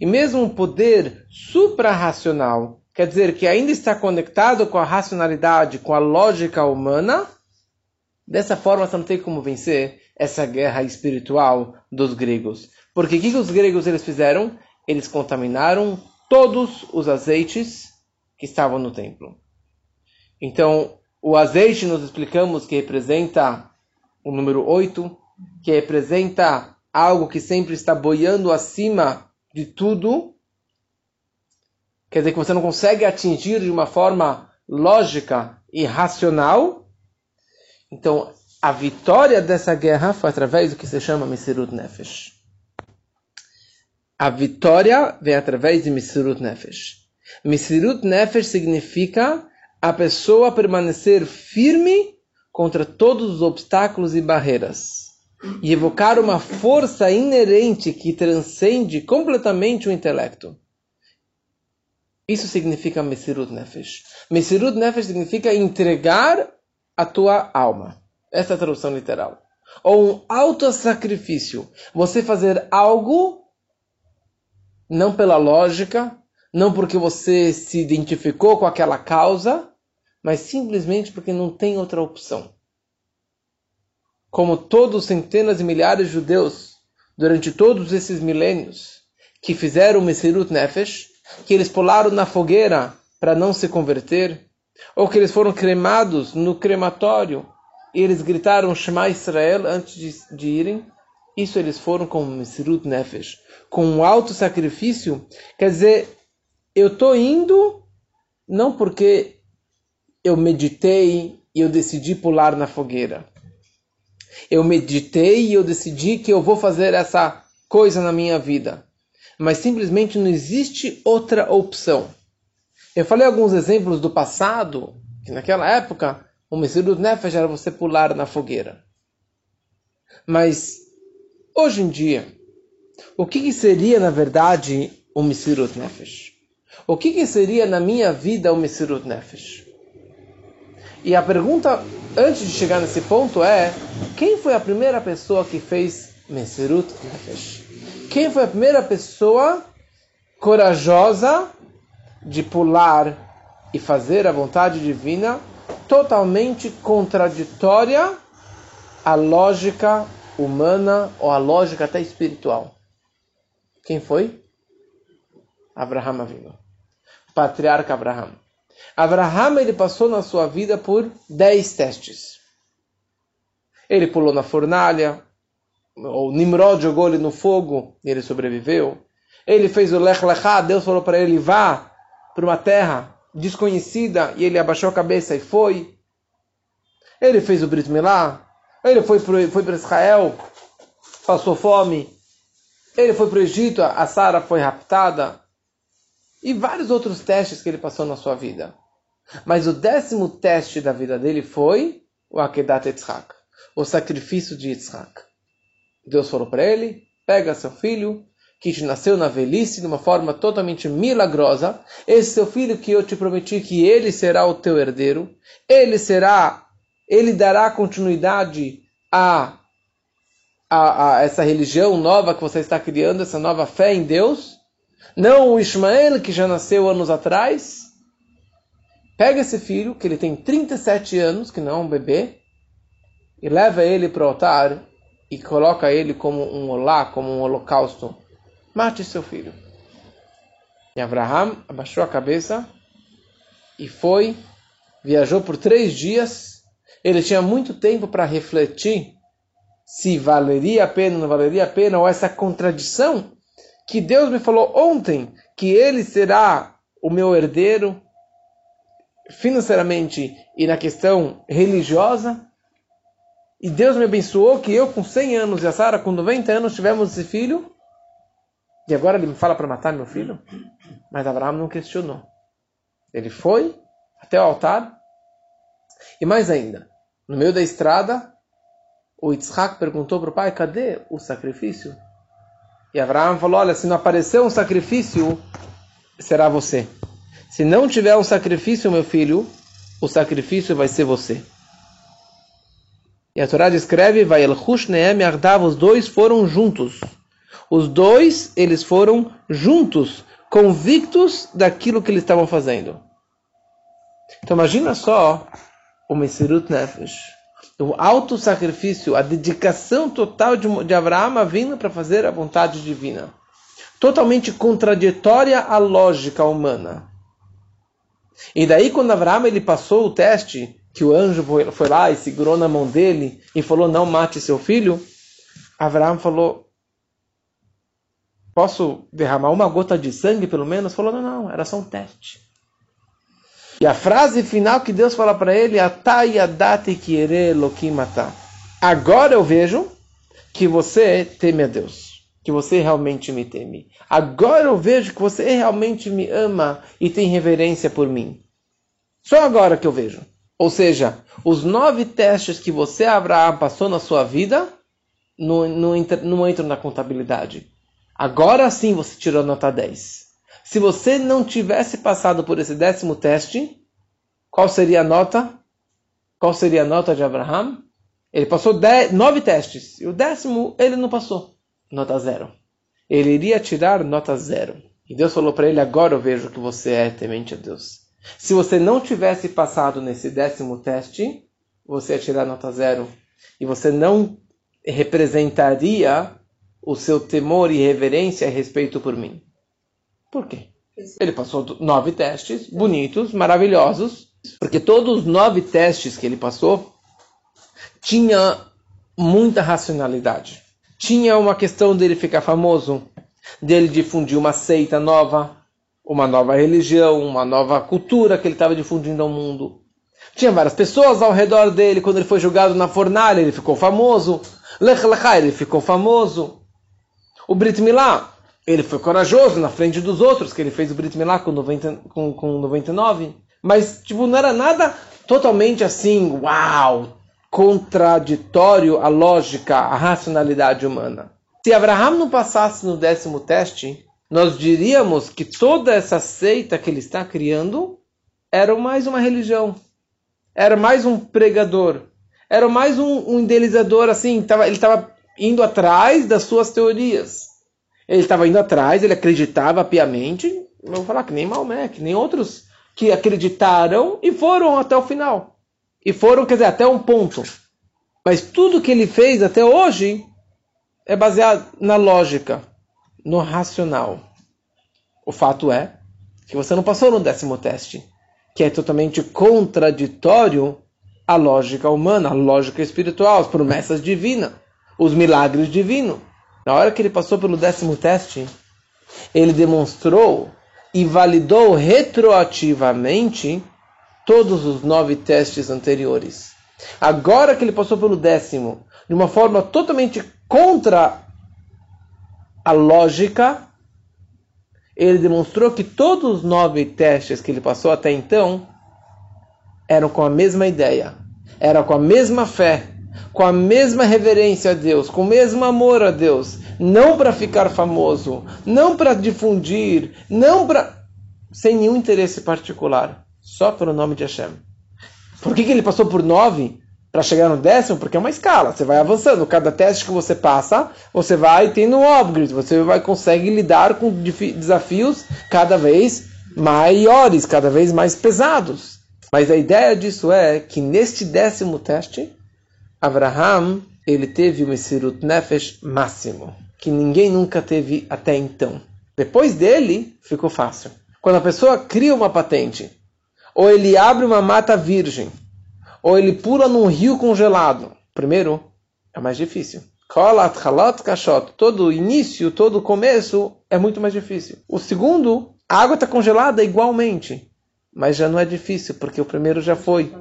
E mesmo um poder suprarracional, quer dizer que ainda está conectado com a racionalidade, com a lógica humana, dessa forma você não tem como vencer essa guerra espiritual dos gregos. Porque o que os gregos eles fizeram? Eles contaminaram todos os azeites que estavam no templo. Então, o azeite nós explicamos que representa o número 8, que representa algo que sempre está boiando acima de tudo. Quer dizer que você não consegue atingir de uma forma lógica e racional. Então, a vitória dessa guerra foi através do que se chama Mesirut Nefesh. A vitória vem através de Mesirut Nefesh. Mesirut Nefesh significa a pessoa permanecer firme contra todos os obstáculos e barreiras e evocar uma força inerente que transcende completamente o intelecto. Isso significa Mesirut Nefesh. Mesirut Nefesh significa entregar a tua alma. Essa é a tradução literal. Ou um auto-sacrifício. Você fazer algo não pela lógica, não porque você se identificou com aquela causa, mas simplesmente porque não tem outra opção. Como todos centenas e milhares de judeus, durante todos esses milênios, que fizeram o Mesirut Nefesh, que eles pularam na fogueira para não se converter, ou que eles foram cremados no crematório e eles gritaram Shema Israel antes de, de irem, isso eles foram com Mesirut Nefesh, com um alto sacrifício, quer dizer, eu estou indo não porque eu meditei e eu decidi pular na fogueira. Eu meditei e eu decidi que eu vou fazer essa coisa na minha vida. Mas simplesmente não existe outra opção. Eu falei alguns exemplos do passado, que naquela época o Mesirut Nefesh era você pular na fogueira. Mas hoje em dia, o que, que seria na verdade o Mesirut Nefesh? O que, que seria na minha vida o Mesirut Nefesh? E a pergunta, antes de chegar nesse ponto, é: quem foi a primeira pessoa que fez Mesirut Nefesh? Quem foi a primeira pessoa corajosa de pular e fazer a vontade divina totalmente contraditória à lógica humana ou à lógica até espiritual? Quem foi? Abraham Avinu. Patriarca Abraham. Abraham ele passou na sua vida por dez testes. Ele pulou na fornalha, o Nimrod jogou ele no fogo e ele sobreviveu. Ele fez o Lech Lechá, Deus falou para ele, vá para uma terra desconhecida, e ele abaixou a cabeça e foi. Ele fez o Brit Milá, ele foi para foi Israel, passou fome. Ele foi para o Egito, a Sara foi raptada. E vários outros testes que ele passou na sua vida. Mas o décimo teste da vida dele foi o Akedat Yitzhak, o sacrifício de Yitzhak. Deus falou para ele: pega seu filho, que te nasceu na velhice de uma forma totalmente milagrosa, esse seu filho que eu te prometi que ele será o teu herdeiro, ele será, ele dará continuidade a, a, a essa religião nova que você está criando, essa nova fé em Deus. Não o Ismael que já nasceu anos atrás, pega esse filho, que ele tem 37 anos, que não é um bebê, e leva ele para o altar e coloca ele como um olá, como um holocausto. Mate seu filho. E Abraham abaixou a cabeça e foi, viajou por três dias. Ele tinha muito tempo para refletir se valeria a pena ou não valeria a pena, ou essa contradição que Deus me falou ontem, que ele será o meu herdeiro, financeiramente e na questão religiosa. E Deus me abençoou que eu com 100 anos e a Sara com 90 anos tivemos esse filho. E agora ele me fala para matar meu filho? Mas Abraão não questionou. Ele foi até o altar. E mais ainda, no meio da estrada, o Yitzhak perguntou para o pai, cadê o sacrifício? E Abraão falou, olha, se não aparecer um sacrifício, será você. Se não tiver um sacrifício, meu filho, o sacrifício vai ser você. E a Torá descreve, vai Neem Ardav, os dois foram juntos. Os dois, eles foram juntos, convictos daquilo que eles estavam fazendo. Então imagina só o Mesirut Nefesh, o alto sacrifício, a dedicação total de, de Abraão vindo para fazer a vontade divina. Totalmente contraditória à lógica humana. E daí quando Abraão ele passou o teste, que o anjo foi lá e segurou na mão dele e falou: Não mate seu filho. Abraão falou: Posso derramar uma gota de sangue pelo menos? Falou: Não, não, era só um teste. E a frase final que Deus fala para ele: Atayadate matar. Agora eu vejo que você teme a Deus. Que você realmente me teme. Agora eu vejo que você realmente me ama e tem reverência por mim. Só agora que eu vejo. Ou seja, os nove testes que você, Abraão, passou na sua vida, não, não, não entram na contabilidade. Agora sim você tirou nota 10. Se você não tivesse passado por esse décimo teste, qual seria a nota? Qual seria a nota de Abraão? Ele passou dez, nove testes. E o décimo ele não passou. Nota zero. Ele iria tirar nota zero. E Deus falou para ele: Agora eu vejo que você é temente a Deus. Se você não tivesse passado nesse décimo teste, você ia tirar nota zero. E você não representaria o seu temor e reverência e respeito por mim. Por quê? Ele passou nove testes bonitos, maravilhosos, porque todos os nove testes que ele passou tinha muita racionalidade. Tinha uma questão dele ficar famoso, dele difundir uma seita nova, uma nova religião, uma nova cultura que ele estava difundindo ao mundo. Tinha várias pessoas ao redor dele. Quando ele foi julgado na fornalha, ele ficou famoso. Lech Lechai, ele ficou famoso. O Brit Milá, ele foi corajoso na frente dos outros, que ele fez o Brit Milá com, 90, com, com 99. Mas, tipo, não era nada totalmente assim, uau, contraditório à lógica, à racionalidade humana. Se Abraham não passasse no décimo teste, nós diríamos que toda essa seita que ele está criando era mais uma religião, era mais um pregador, era mais um, um idealizador, assim, tava, ele estava indo atrás das suas teorias. Ele estava indo atrás, ele acreditava piamente, vou falar que nem Maomé, que nem outros que acreditaram e foram até o final. E foram, quer dizer, até um ponto. Mas tudo que ele fez até hoje é baseado na lógica no racional. O fato é que você não passou no décimo teste, que é totalmente contraditório à lógica humana, à lógica espiritual, as promessas divinas, os milagres divinos. Na hora que ele passou pelo décimo teste, ele demonstrou e validou retroativamente todos os nove testes anteriores. Agora que ele passou pelo décimo, de uma forma totalmente contra a lógica, ele demonstrou que todos os nove testes que ele passou até então eram com a mesma ideia, era com a mesma fé, com a mesma reverência a Deus, com o mesmo amor a Deus, não para ficar famoso, não para difundir, não para sem nenhum interesse particular, só pelo nome de Hashem. Por que, que ele passou por nove? Para chegar no décimo, porque é uma escala, você vai avançando. Cada teste que você passa, você vai tendo upgrade, você vai conseguir lidar com desafios cada vez maiores, cada vez mais pesados. Mas a ideia disso é que neste décimo teste, Abraham ele teve o Mesirut Nefesh máximo, que ninguém nunca teve até então. Depois dele, ficou fácil. Quando a pessoa cria uma patente, ou ele abre uma mata virgem, ou ele pula num rio congelado. Primeiro, é mais difícil. Kolat, halot, kashot. Todo início, todo começo é muito mais difícil. O segundo, a água está congelada igualmente. Mas já não é difícil, porque o primeiro já foi.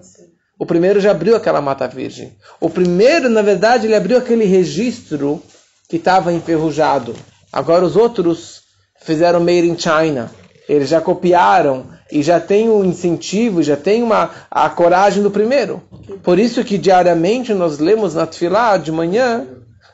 O primeiro já abriu aquela mata virgem. O primeiro, na verdade, ele abriu aquele registro que estava enferrujado. Agora os outros fizeram made in China. Eles já copiaram e já tem o incentivo, já tem uma, a coragem do primeiro. Por isso que diariamente nós lemos na Tfilá, de manhã,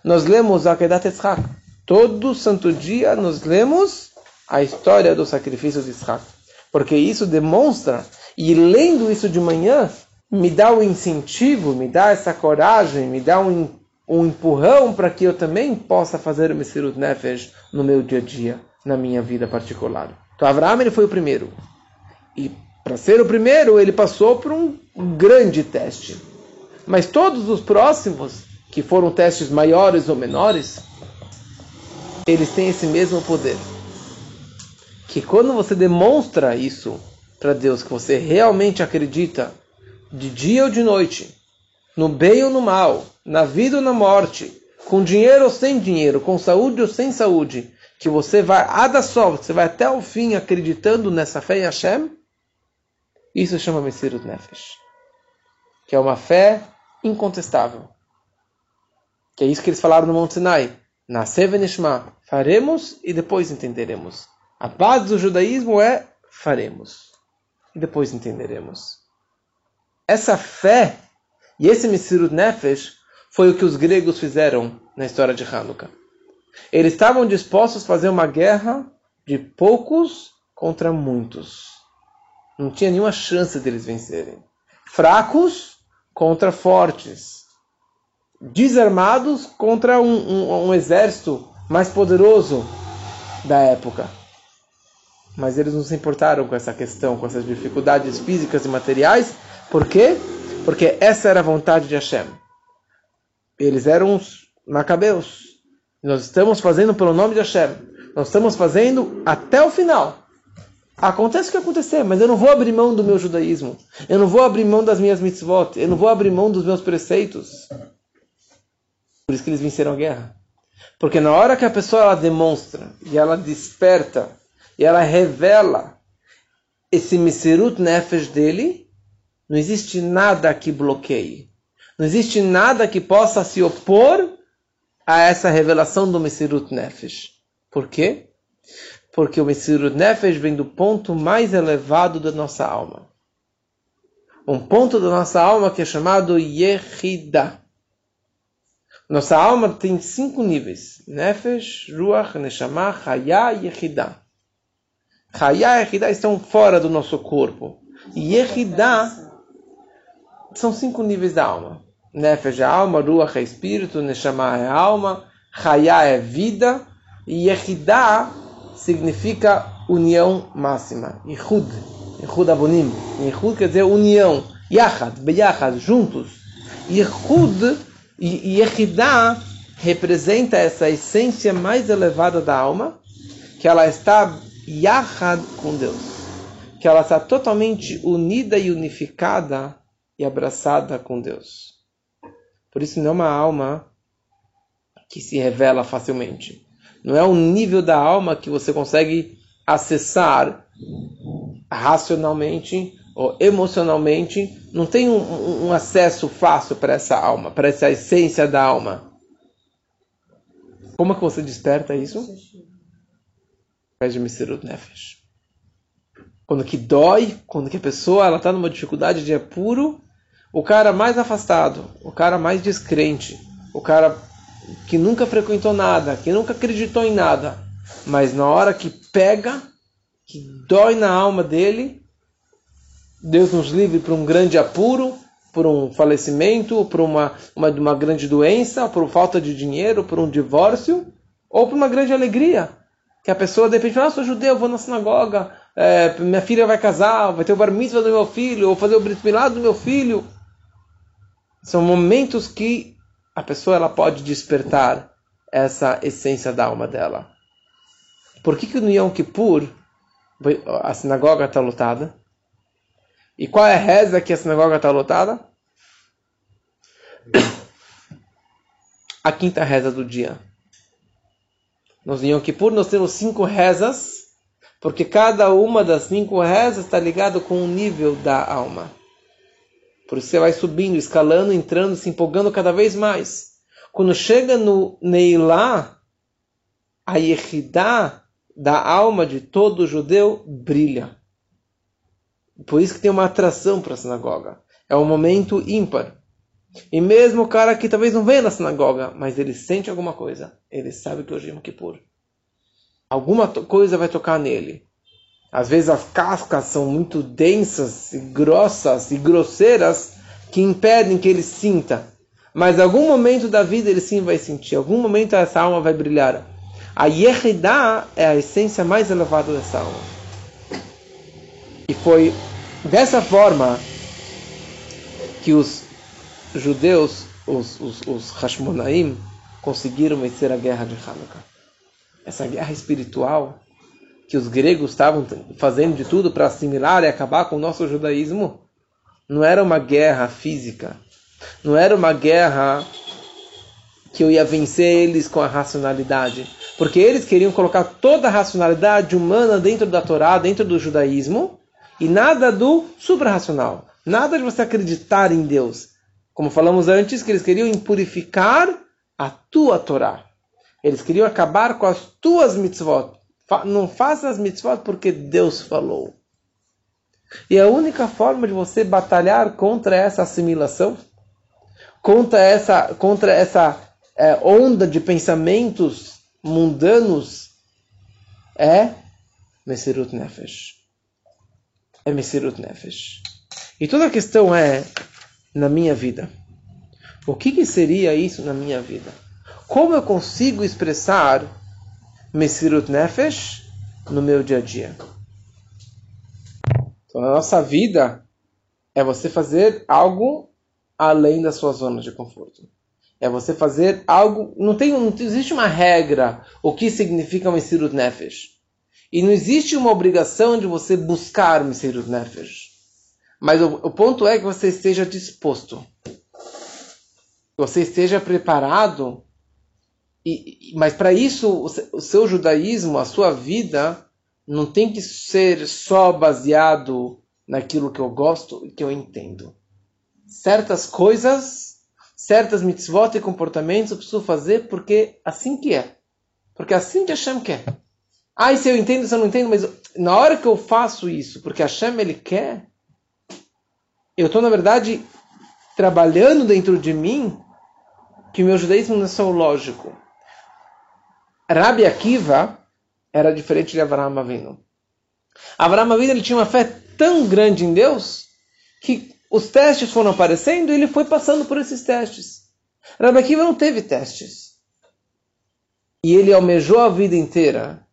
nós lemos a Kedat Yitzhak. Todo santo dia nós lemos a história do sacrifício de Yitzhak. Porque isso demonstra, e lendo isso de manhã, me dá o um incentivo, me dá essa coragem, me dá um, um empurrão para que eu também possa fazer o Messirut Nefesh no meu dia a dia, na minha vida particular. Então, Abraão ele foi o primeiro. E para ser o primeiro, ele passou por um grande teste. Mas todos os próximos, que foram testes maiores ou menores, eles têm esse mesmo poder. Que quando você demonstra isso para Deus, que você realmente acredita, de dia ou de noite, no bem ou no mal, na vida ou na morte, com dinheiro ou sem dinheiro, com saúde ou sem saúde, que você vai a só, você vai até o fim acreditando nessa fé em Hashem, isso chama Messirut Nefesh. Que é uma fé incontestável. Que é isso que eles falaram no Monte Sinai. Nascer Venishma. Faremos e depois entenderemos. A base do judaísmo é faremos. E depois entenderemos. Essa fé e esse Messirut Nefesh foi o que os gregos fizeram na história de Hanukkah. Eles estavam dispostos a fazer uma guerra de poucos contra muitos. Não tinha nenhuma chance deles vencerem. Fracos contra fortes. Desarmados contra um, um, um exército mais poderoso da época. Mas eles não se importaram com essa questão, com essas dificuldades físicas e materiais. Por quê? Porque essa era a vontade de Hashem. Eles eram os macabeus. Nós estamos fazendo pelo nome de Hashem. Nós estamos fazendo até o final. Acontece o que acontecer, mas eu não vou abrir mão do meu judaísmo. Eu não vou abrir mão das minhas mitzvot. Eu não vou abrir mão dos meus preceitos. Por isso que eles venceram a guerra. Porque na hora que a pessoa ela demonstra, e ela desperta, e ela revela esse Mesirut Nefesh dele, não existe nada que bloqueie. Não existe nada que possa se opor a essa revelação do Mesirut Nefesh. Por quê? Porque o Messirut Nefesh vem do ponto mais elevado da nossa alma. Um ponto da nossa alma que é chamado Yehida. Nossa alma tem cinco níveis. Nefesh, Ruach, Neshama, Chaya e Yehida. Chaya e Yehida estão fora do nosso corpo. Yehida são cinco níveis da alma. Nefesh é alma, Ruach é espírito, Neshama é alma, Chaya é vida e Yehida significa união máxima. Ichud, Ichud Abonim. Ichud quer dizer união. Yachad, Beyachad, juntos. Ichud e Yehidah representa essa essência mais elevada da alma, que ela está Yachad com Deus. Que ela está totalmente unida e unificada e abraçada com Deus. Por isso não é uma alma que se revela facilmente não é um nível da alma que você consegue acessar racionalmente ou emocionalmente. Não tem um, um acesso fácil para essa alma, para essa essência da alma. Como é que você desperta isso? Pede Mesirut Nefesh. Quando que dói, quando que a pessoa ela está numa dificuldade de apuro, o cara mais afastado, o cara mais descrente, o cara que nunca frequentou nada, que nunca acreditou em nada, mas na hora que pega, que dói na alma dele, Deus nos livre por um grande apuro, por um falecimento, por uma, uma, uma grande doença, por falta de dinheiro, por um divórcio, ou por uma grande alegria. Que a pessoa de repente ah, sou judeu, vou na sinagoga, é, minha filha vai casar, vai ter o bar mitzvah do meu filho, ou fazer o brit milá do meu filho. São momentos que a pessoa ela pode despertar essa essência da alma dela. Por que, que no Yom Kippur a sinagoga está lotada? E qual é a reza que a sinagoga está lotada? A quinta reza do dia. No Yom Kippur nós temos cinco rezas, porque cada uma das cinco rezas está ligada com um nível da alma. Por isso você vai subindo, escalando, entrando, se empolgando cada vez mais. Quando chega no Neilá, a Yehidá da alma de todo judeu brilha. Por isso que tem uma atração para a sinagoga. É um momento ímpar. E mesmo o cara que talvez não venha na sinagoga, mas ele sente alguma coisa. Ele sabe que hoje é Yom Kippur. Alguma coisa vai tocar nele. Às vezes as cascas são muito densas e grossas e grosseiras que impedem que ele sinta. Mas algum momento da vida ele sim vai sentir. Algum momento essa alma vai brilhar. A Yehidah é a essência mais elevada dessa alma. E foi dessa forma que os judeus, os, os, os Hashmonaim, conseguiram vencer a guerra de Hanukkah. Essa guerra espiritual que os gregos estavam fazendo de tudo para assimilar e acabar com o nosso judaísmo, não era uma guerra física, não era uma guerra que eu ia vencer eles com a racionalidade, porque eles queriam colocar toda a racionalidade humana dentro da Torá, dentro do judaísmo, e nada do suprarracional, nada de você acreditar em Deus. Como falamos antes, que eles queriam impurificar a tua Torá. Eles queriam acabar com as tuas mitzvot. Não faça as mitzvot porque Deus falou. E a única forma de você batalhar contra essa assimilação, contra essa, contra essa é, onda de pensamentos mundanos, é Mesirut Nefesh. É Mesirut Nefesh. E toda a questão é, na minha vida, o que, que seria isso na minha vida? Como eu consigo expressar Mesirut Nefesh no meu dia a dia? Então, na nossa vida, é você fazer algo além da sua zona de conforto. É você fazer algo. Não, tem, não existe uma regra o que significa Mesirut Nefesh. E não existe uma obrigação de você buscar Mesirut Nefesh. Mas o, o ponto é que você esteja disposto. Você esteja preparado. E, mas para isso, o, seu judaísmo, a sua vida, não tem que ser só baseado naquilo que eu gosto e que eu entendo. Certas coisas, certas mitzvot e comportamentos eu preciso fazer porque assim que é. Porque assim que Hashem quer. Ah, e se eu entendo, se eu não entendo, mas na hora que eu faço isso, porque Hashem ele quer, eu estou, na verdade, trabalhando dentro de mim que o meu judaísmo não é só o lógico. Rabi Akiva, era diferente de Avraham Avinu. Avraham Avinu ele tinha uma fé tão grande em Deus que os testes foram aparecendo e ele foi passando por esses testes. Rabbi Akiva não teve testes. E ele almejou a vida inteira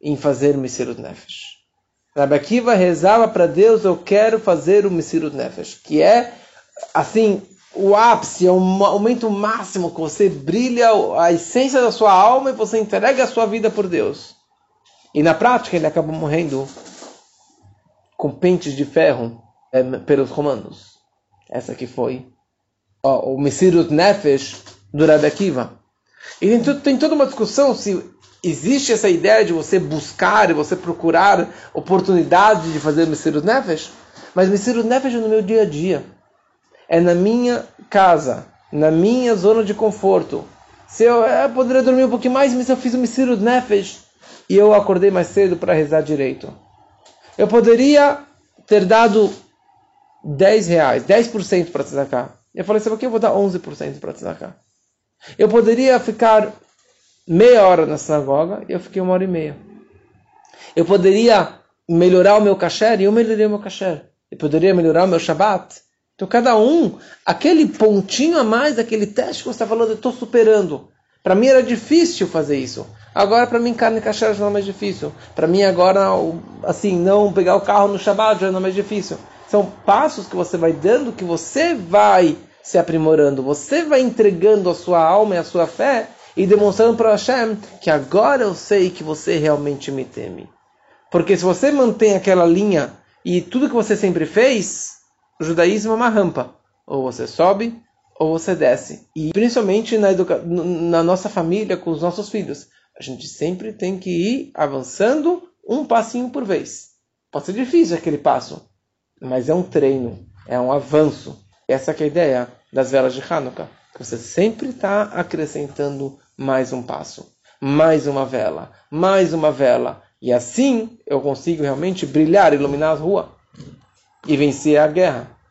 em fazer o Misirut Nefesh. Rabbi Akiva rezava para Deus, eu quero fazer o Misirut Nefesh, que é, assim, o ápice, é o momento máximo que você brilha a essência da sua alma e você entrega a sua vida por Deus. E na prática ele acabou morrendo com pentes de ferro é, pelos romanos. Essa que foi ó, o Mesirut Nefesh do Akiva. E tem, tem toda uma discussão se existe essa ideia de você buscar e você procurar oportunidade de fazer Mesirut Nefesh, mas Mesirut Nefesh é no meu dia a dia. É na minha casa, na minha zona de conforto. Se eu, eu poderia dormir um pouquinho mais, mas eu fiz o Mesirut Nefesh, e eu acordei mais cedo para rezar direito. Eu poderia ter dado 10 reais, 10% para tzedakah. Eu falei, sabe o que? Eu vou dar 11% para tzedakah. Eu poderia ficar meia hora na sinagoga e eu fiquei uma hora e meia. Eu poderia melhorar o meu kasher e eu melhorei o meu kasher. Eu poderia melhorar o meu Shabbat. Então cada um, aquele pontinho a mais, aquele teste que você está falando, eu estou superando. Para mim era difícil fazer isso. Agora para mim carne caché já não é mais difícil. Para mim agora, assim, não pegar o carro no Shabbat já não é mais difícil. São passos que você vai dando que você vai se aprimorando. Você vai entregando a sua alma e a sua fé e demonstrando para Hashem que agora eu sei que você realmente me teme. Porque se você mantém aquela linha e tudo que você sempre fez, o judaísmo é uma rampa. Ou você sobe ou você desce. E principalmente na, educa... na nossa família, com os nossos filhos. A gente sempre tem que ir avançando um passinho por vez. Pode ser difícil aquele passo, mas é um treino, é um avanço. Essa é a ideia das velas de Hanukkah. Você sempre está acrescentando mais um passo, mais uma vela, mais uma vela. E assim eu consigo realmente brilhar, iluminar a rua. E vencer a guerra.